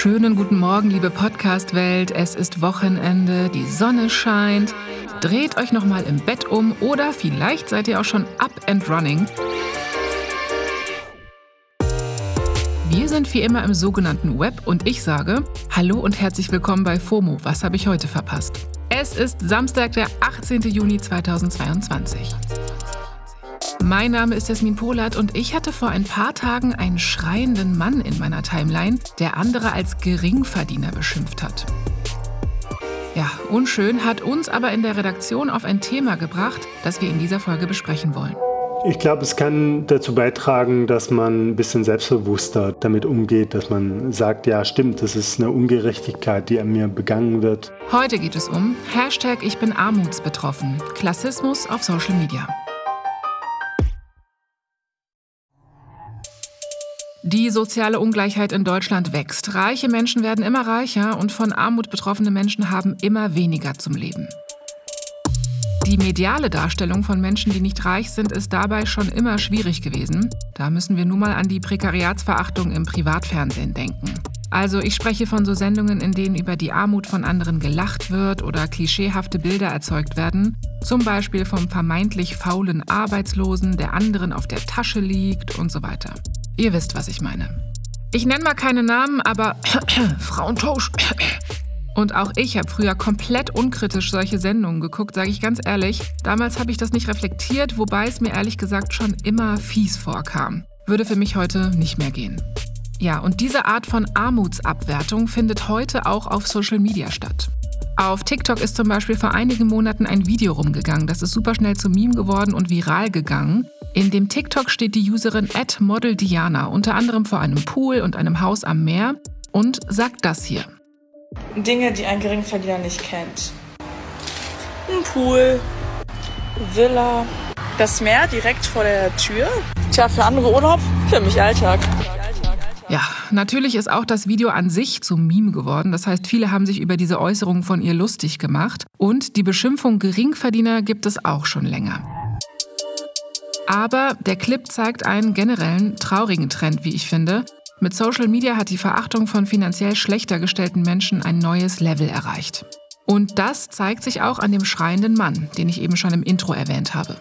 Schönen guten Morgen, liebe Podcast-Welt. Es ist Wochenende, die Sonne scheint. Dreht euch nochmal im Bett um oder vielleicht seid ihr auch schon up and running. Wir sind wie immer im sogenannten Web und ich sage Hallo und herzlich willkommen bei FOMO. Was habe ich heute verpasst? Es ist Samstag, der 18. Juni 2022. Mein Name ist Jasmin Polat und ich hatte vor ein paar Tagen einen schreienden Mann in meiner Timeline, der andere als Geringverdiener beschimpft hat. Ja, unschön hat uns aber in der Redaktion auf ein Thema gebracht, das wir in dieser Folge besprechen wollen. Ich glaube, es kann dazu beitragen, dass man ein bisschen selbstbewusster damit umgeht, dass man sagt, ja stimmt, das ist eine Ungerechtigkeit, die an mir begangen wird. Heute geht es um Hashtag Ich bin armutsbetroffen, Klassismus auf Social Media. Die soziale Ungleichheit in Deutschland wächst. Reiche Menschen werden immer reicher und von Armut betroffene Menschen haben immer weniger zum Leben. Die mediale Darstellung von Menschen, die nicht reich sind, ist dabei schon immer schwierig gewesen. Da müssen wir nun mal an die Prekariatsverachtung im Privatfernsehen denken. Also ich spreche von so Sendungen, in denen über die Armut von anderen gelacht wird oder klischeehafte Bilder erzeugt werden. Zum Beispiel vom vermeintlich faulen Arbeitslosen, der anderen auf der Tasche liegt und so weiter. Ihr wisst, was ich meine. Ich nenne mal keine Namen, aber Frauentausch. Und auch ich habe früher komplett unkritisch solche Sendungen geguckt, sage ich ganz ehrlich. Damals habe ich das nicht reflektiert, wobei es mir ehrlich gesagt schon immer fies vorkam. Würde für mich heute nicht mehr gehen. Ja, und diese Art von Armutsabwertung findet heute auch auf Social Media statt. Auf TikTok ist zum Beispiel vor einigen Monaten ein Video rumgegangen. Das ist super schnell zum Meme geworden und viral gegangen. In dem TikTok steht die Userin @modeldiana unter anderem vor einem Pool und einem Haus am Meer und sagt das hier. Dinge, die ein Geringverdiener nicht kennt. Ein Pool, Villa, das Meer direkt vor der Tür. Tja, für andere Urlaub, für mich Alltag. Ja, natürlich ist auch das Video an sich zum Meme geworden. Das heißt, viele haben sich über diese Äußerungen von ihr lustig gemacht. Und die Beschimpfung Geringverdiener gibt es auch schon länger. Aber der Clip zeigt einen generellen traurigen Trend, wie ich finde. Mit Social Media hat die Verachtung von finanziell schlechter gestellten Menschen ein neues Level erreicht. Und das zeigt sich auch an dem schreienden Mann, den ich eben schon im Intro erwähnt habe.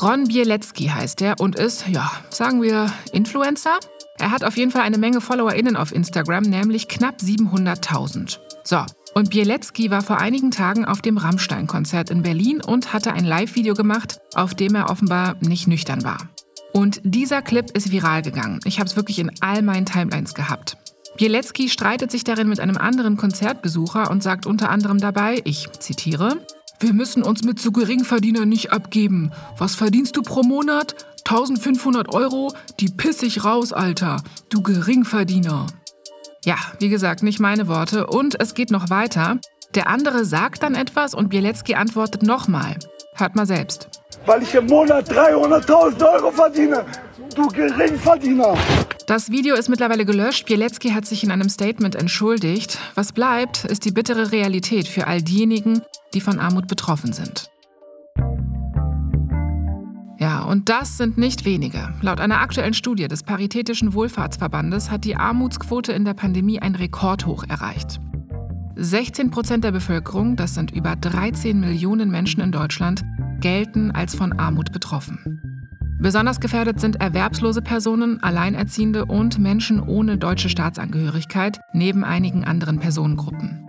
Ron Bielecki heißt er und ist, ja, sagen wir, Influencer? Er hat auf jeden Fall eine Menge FollowerInnen auf Instagram, nämlich knapp 700.000. So, und Bielecki war vor einigen Tagen auf dem Rammstein-Konzert in Berlin und hatte ein Live-Video gemacht, auf dem er offenbar nicht nüchtern war. Und dieser Clip ist viral gegangen. Ich habe es wirklich in all meinen Timelines gehabt. Bielecki streitet sich darin mit einem anderen Konzertbesucher und sagt unter anderem dabei, ich zitiere, wir müssen uns mit zu Geringverdienern nicht abgeben. Was verdienst du pro Monat? 1500 Euro? Die piss ich raus, Alter. Du Geringverdiener. Ja, wie gesagt, nicht meine Worte. Und es geht noch weiter. Der andere sagt dann etwas und Bielecki antwortet nochmal. Hört mal selbst. Weil ich im Monat 300.000 Euro verdiene. Du Geringverdiener. Das Video ist mittlerweile gelöscht. Bielecki hat sich in einem Statement entschuldigt. Was bleibt, ist die bittere Realität für all diejenigen, die von Armut betroffen sind. Ja, und das sind nicht wenige. Laut einer aktuellen Studie des Paritätischen Wohlfahrtsverbandes hat die Armutsquote in der Pandemie ein Rekordhoch erreicht. 16 Prozent der Bevölkerung, das sind über 13 Millionen Menschen in Deutschland, gelten als von Armut betroffen. Besonders gefährdet sind erwerbslose Personen, Alleinerziehende und Menschen ohne deutsche Staatsangehörigkeit, neben einigen anderen Personengruppen.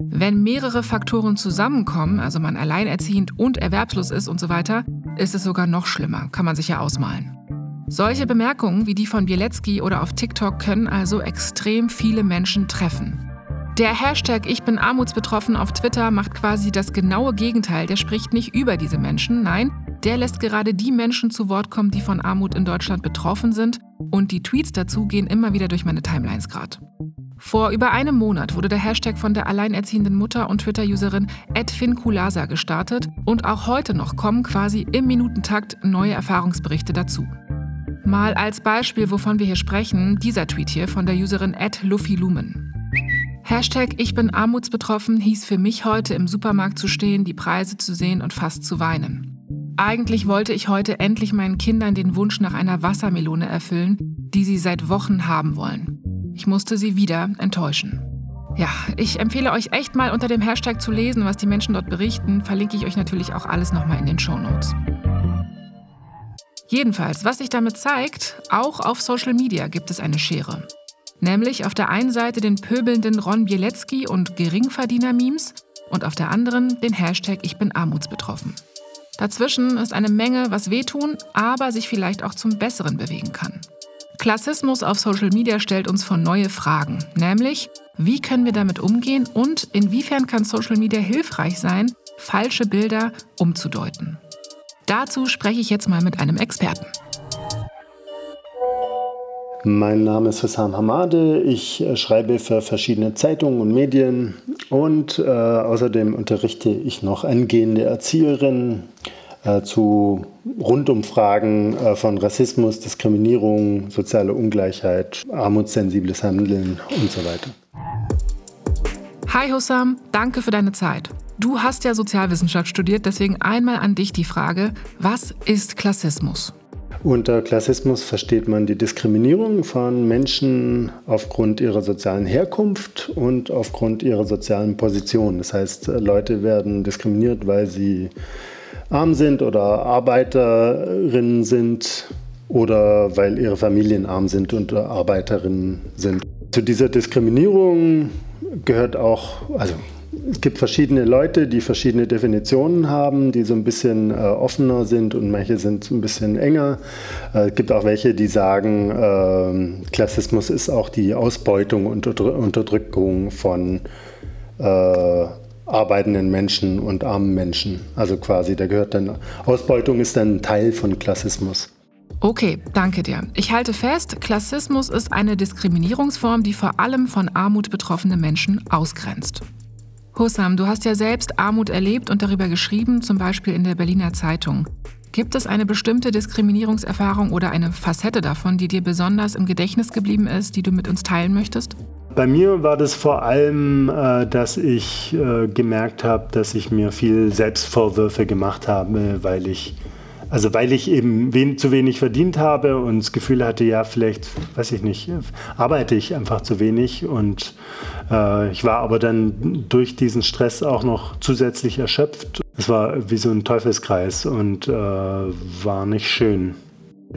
Wenn mehrere Faktoren zusammenkommen, also man alleinerziehend und erwerbslos ist und so weiter, ist es sogar noch schlimmer, kann man sich ja ausmalen. Solche Bemerkungen wie die von Bielecki oder auf TikTok können also extrem viele Menschen treffen. Der Hashtag Ich bin armutsbetroffen auf Twitter macht quasi das genaue Gegenteil. Der spricht nicht über diese Menschen, nein, der lässt gerade die Menschen zu Wort kommen, die von Armut in Deutschland betroffen sind. Und die Tweets dazu gehen immer wieder durch meine Timelines gerade. Vor über einem Monat wurde der Hashtag von der alleinerziehenden Mutter und Twitter-Userin @finkulasa gestartet und auch heute noch kommen quasi im Minutentakt neue Erfahrungsberichte dazu. Mal als Beispiel, wovon wir hier sprechen, dieser Tweet hier von der Userin @luffylumen. Hashtag Ich bin armutsbetroffen hieß für mich heute im Supermarkt zu stehen, die Preise zu sehen und fast zu weinen. Eigentlich wollte ich heute endlich meinen Kindern den Wunsch nach einer Wassermelone erfüllen, die sie seit Wochen haben wollen. Ich musste sie wieder enttäuschen. Ja, ich empfehle euch echt mal unter dem Hashtag zu lesen, was die Menschen dort berichten. Verlinke ich euch natürlich auch alles nochmal in den Show Notes. Jedenfalls, was sich damit zeigt, auch auf Social Media gibt es eine Schere. Nämlich auf der einen Seite den pöbelnden Ron Bielecki und Geringverdiener-Memes und auf der anderen den Hashtag Ich bin armutsbetroffen. Dazwischen ist eine Menge, was wehtun, aber sich vielleicht auch zum Besseren bewegen kann. Klassismus auf Social Media stellt uns vor neue Fragen, nämlich wie können wir damit umgehen und inwiefern kann Social Media hilfreich sein, falsche Bilder umzudeuten. Dazu spreche ich jetzt mal mit einem Experten. Mein Name ist Hussam Hamade. Ich äh, schreibe für verschiedene Zeitungen und Medien und äh, außerdem unterrichte ich noch angehende Erzieherinnen äh, zu Rundumfragen äh, von Rassismus, Diskriminierung, soziale Ungleichheit, armutssensibles Handeln und so weiter. Hi Hussam, danke für deine Zeit. Du hast ja Sozialwissenschaft studiert, deswegen einmal an dich die Frage, was ist Klassismus? Unter Klassismus versteht man die Diskriminierung von Menschen aufgrund ihrer sozialen Herkunft und aufgrund ihrer sozialen Position. Das heißt, Leute werden diskriminiert, weil sie arm sind oder Arbeiterinnen sind oder weil ihre Familien arm sind und Arbeiterinnen sind. Zu dieser Diskriminierung gehört auch, also es gibt verschiedene Leute, die verschiedene Definitionen haben, die so ein bisschen äh, offener sind und manche sind ein bisschen enger. Äh, es gibt auch welche, die sagen, äh, Klassismus ist auch die Ausbeutung und Unterdrückung von äh, arbeitenden Menschen und armen Menschen. Also quasi, da gehört dann, Ausbeutung ist dann Teil von Klassismus. Okay, danke dir. Ich halte fest, Klassismus ist eine Diskriminierungsform, die vor allem von Armut betroffene Menschen ausgrenzt. Hussam, du hast ja selbst Armut erlebt und darüber geschrieben, zum Beispiel in der Berliner Zeitung. Gibt es eine bestimmte Diskriminierungserfahrung oder eine Facette davon, die dir besonders im Gedächtnis geblieben ist, die du mit uns teilen möchtest? Bei mir war das vor allem, äh, dass ich äh, gemerkt habe, dass ich mir viel Selbstvorwürfe gemacht habe, weil ich also weil ich eben wen, zu wenig verdient habe und das Gefühl hatte, ja, vielleicht, weiß ich nicht, arbeite ich einfach zu wenig. Und äh, ich war aber dann durch diesen Stress auch noch zusätzlich erschöpft. Es war wie so ein Teufelskreis und äh, war nicht schön.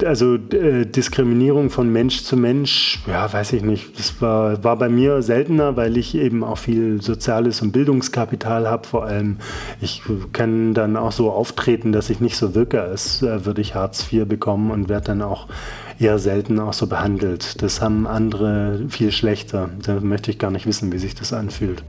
Also äh, Diskriminierung von Mensch zu Mensch, ja, weiß ich nicht. Das war, war bei mir seltener, weil ich eben auch viel soziales und Bildungskapital habe. Vor allem, ich kann dann auch so auftreten, dass ich nicht so wirke, als äh, würde ich Hartz IV bekommen und werde dann auch eher selten auch so behandelt. Das haben andere viel schlechter. Da möchte ich gar nicht wissen, wie sich das anfühlt.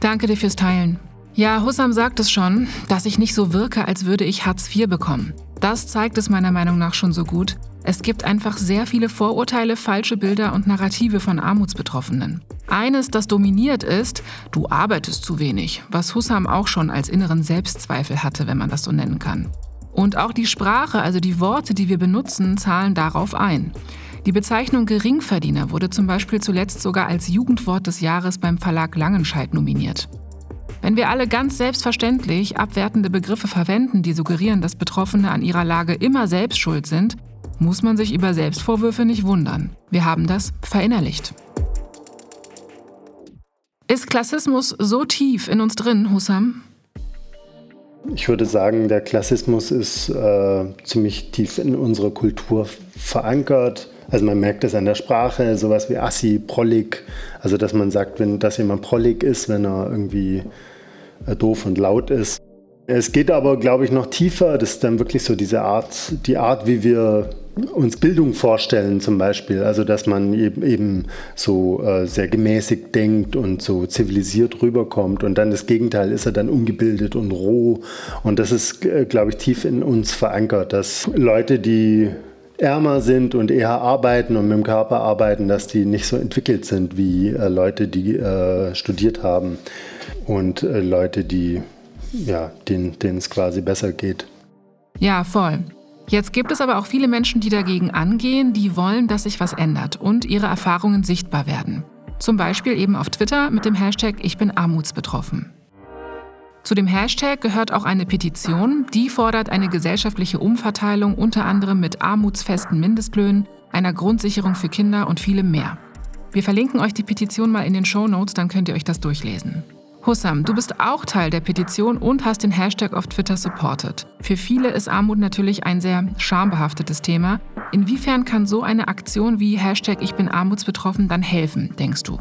Danke dir fürs Teilen. Ja, Hussam sagt es schon, dass ich nicht so wirke, als würde ich Hartz IV bekommen. Das zeigt es meiner Meinung nach schon so gut. Es gibt einfach sehr viele Vorurteile, falsche Bilder und Narrative von Armutsbetroffenen. Eines, das dominiert ist, du arbeitest zu wenig, was Hussam auch schon als inneren Selbstzweifel hatte, wenn man das so nennen kann. Und auch die Sprache, also die Worte, die wir benutzen, zahlen darauf ein. Die Bezeichnung Geringverdiener wurde zum Beispiel zuletzt sogar als Jugendwort des Jahres beim Verlag Langenscheidt nominiert. Wenn wir alle ganz selbstverständlich abwertende Begriffe verwenden, die suggerieren, dass Betroffene an ihrer Lage immer selbst schuld sind, muss man sich über Selbstvorwürfe nicht wundern. Wir haben das verinnerlicht. Ist Klassismus so tief in uns drin, Hussam? Ich würde sagen, der Klassismus ist äh, ziemlich tief in unserer Kultur verankert. Also man merkt es an der Sprache, sowas wie assi, prollig. Also dass man sagt, wenn das jemand prollig ist, wenn er irgendwie doof und laut ist. Es geht aber, glaube ich, noch tiefer. Das ist dann wirklich so diese Art, die Art, wie wir uns Bildung vorstellen zum Beispiel. Also dass man eben, eben so äh, sehr gemäßigt denkt und so zivilisiert rüberkommt. Und dann das Gegenteil ist er dann ungebildet und roh. Und das ist, äh, glaube ich, tief in uns verankert, dass Leute, die ärmer sind und eher arbeiten und mit dem Körper arbeiten, dass die nicht so entwickelt sind wie äh, Leute, die äh, studiert haben und äh, Leute, die, ja, denen, es quasi besser geht. Ja, voll. Jetzt gibt es aber auch viele Menschen, die dagegen angehen, die wollen, dass sich was ändert und ihre Erfahrungen sichtbar werden. Zum Beispiel eben auf Twitter mit dem Hashtag Ich bin armutsbetroffen. Zu dem Hashtag gehört auch eine Petition, die fordert eine gesellschaftliche Umverteilung unter anderem mit armutsfesten Mindestlöhnen, einer Grundsicherung für Kinder und vielem mehr. Wir verlinken euch die Petition mal in den Show Notes, dann könnt ihr euch das durchlesen. Hussam, du bist auch Teil der Petition und hast den Hashtag auf Twitter supported. Für viele ist Armut natürlich ein sehr schambehaftetes Thema. Inwiefern kann so eine Aktion wie Hashtag Ich bin armutsbetroffen dann helfen, denkst du?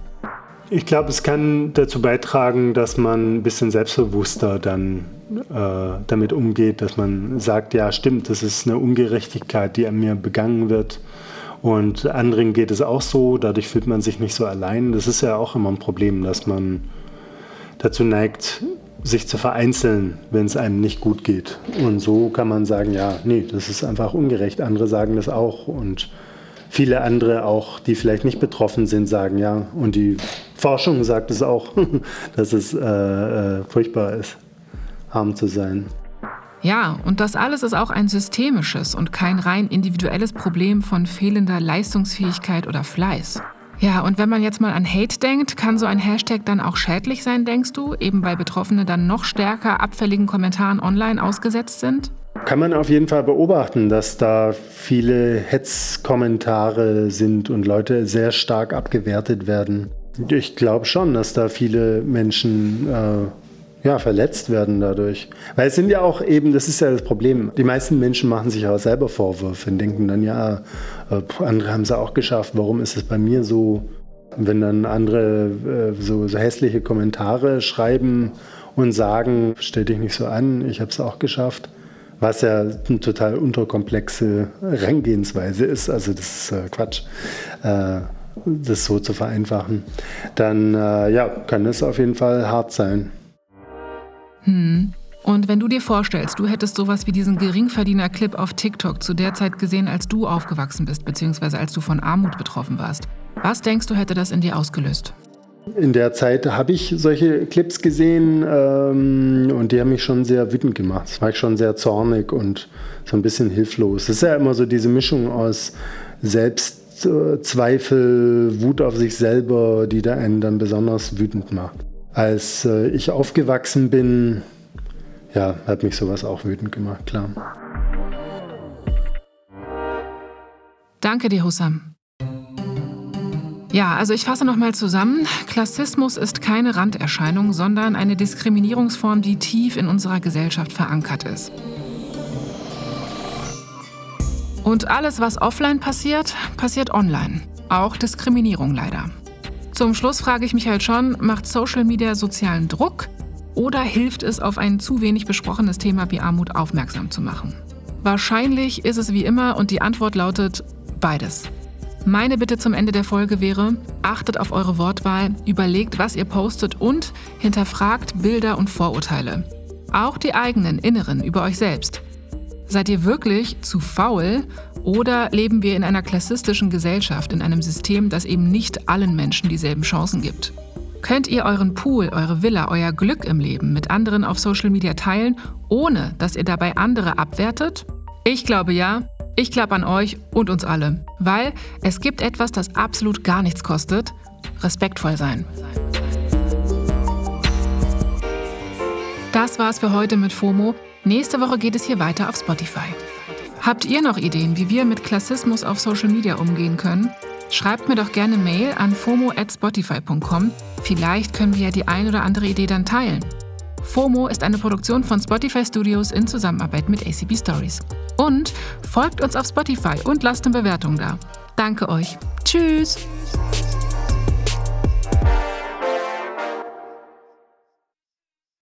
Ich glaube, es kann dazu beitragen, dass man ein bisschen selbstbewusster dann äh, damit umgeht, dass man sagt, ja stimmt, das ist eine Ungerechtigkeit, die an mir begangen wird. Und anderen geht es auch so, dadurch fühlt man sich nicht so allein. Das ist ja auch immer ein Problem, dass man dazu neigt, sich zu vereinzeln, wenn es einem nicht gut geht. Und so kann man sagen, ja, nee, das ist einfach ungerecht. Andere sagen das auch und viele andere auch, die vielleicht nicht betroffen sind, sagen ja. Und die Forschung sagt es auch, dass es äh, äh, furchtbar ist, arm zu sein. Ja, und das alles ist auch ein systemisches und kein rein individuelles Problem von fehlender Leistungsfähigkeit oder Fleiß. Ja, und wenn man jetzt mal an Hate denkt, kann so ein Hashtag dann auch schädlich sein, denkst du, eben weil Betroffene dann noch stärker abfälligen Kommentaren online ausgesetzt sind? Kann man auf jeden Fall beobachten, dass da viele Hetzkommentare sind und Leute sehr stark abgewertet werden. Ich glaube schon, dass da viele Menschen äh, ja, verletzt werden dadurch. Weil es sind ja auch eben, das ist ja das Problem, die meisten Menschen machen sich auch selber Vorwürfe und denken dann, ja, äh, andere haben es auch geschafft, warum ist es bei mir so? Wenn dann andere äh, so, so hässliche Kommentare schreiben und sagen, stell dich nicht so an, ich habe es auch geschafft, was ja eine total unterkomplexe Herangehensweise ist, also das ist äh, Quatsch. Das so zu vereinfachen, dann ja, kann es auf jeden Fall hart sein. Hm. Und wenn du dir vorstellst, du hättest sowas wie diesen Geringverdiener-Clip auf TikTok zu der Zeit gesehen, als du aufgewachsen bist, beziehungsweise als du von Armut betroffen warst, was denkst du, hätte das in dir ausgelöst? In der Zeit habe ich solche Clips gesehen ähm, und die haben mich schon sehr wütend gemacht. Das war ich schon sehr zornig und so ein bisschen hilflos. Es ist ja immer so diese Mischung aus Selbstzweifel, Wut auf sich selber, die da einen dann besonders wütend macht. Als äh, ich aufgewachsen bin, ja, hat mich sowas auch wütend gemacht, klar. Danke dir, Hussam. Ja, also ich fasse nochmal zusammen. Klassismus ist keine Randerscheinung, sondern eine Diskriminierungsform, die tief in unserer Gesellschaft verankert ist. Und alles, was offline passiert, passiert online. Auch Diskriminierung leider. Zum Schluss frage ich mich halt schon, macht Social Media sozialen Druck oder hilft es, auf ein zu wenig besprochenes Thema wie Armut aufmerksam zu machen? Wahrscheinlich ist es wie immer und die Antwort lautet beides. Meine Bitte zum Ende der Folge wäre, achtet auf eure Wortwahl, überlegt, was ihr postet und hinterfragt Bilder und Vorurteile. Auch die eigenen inneren über euch selbst. Seid ihr wirklich zu faul oder leben wir in einer klassistischen Gesellschaft, in einem System, das eben nicht allen Menschen dieselben Chancen gibt? Könnt ihr euren Pool, eure Villa, euer Glück im Leben mit anderen auf Social Media teilen, ohne dass ihr dabei andere abwertet? Ich glaube ja. Ich glaube an euch und uns alle. Weil es gibt etwas, das absolut gar nichts kostet. Respektvoll sein. Das war's für heute mit FOMO. Nächste Woche geht es hier weiter auf Spotify. Habt ihr noch Ideen, wie wir mit Klassismus auf Social Media umgehen können? Schreibt mir doch gerne Mail an fomo@spotify.com. Vielleicht können wir ja die ein oder andere Idee dann teilen. FOMO ist eine Produktion von Spotify Studios in Zusammenarbeit mit ACB Stories. Und folgt uns auf Spotify und lasst eine Bewertung da. Danke euch. Tschüss.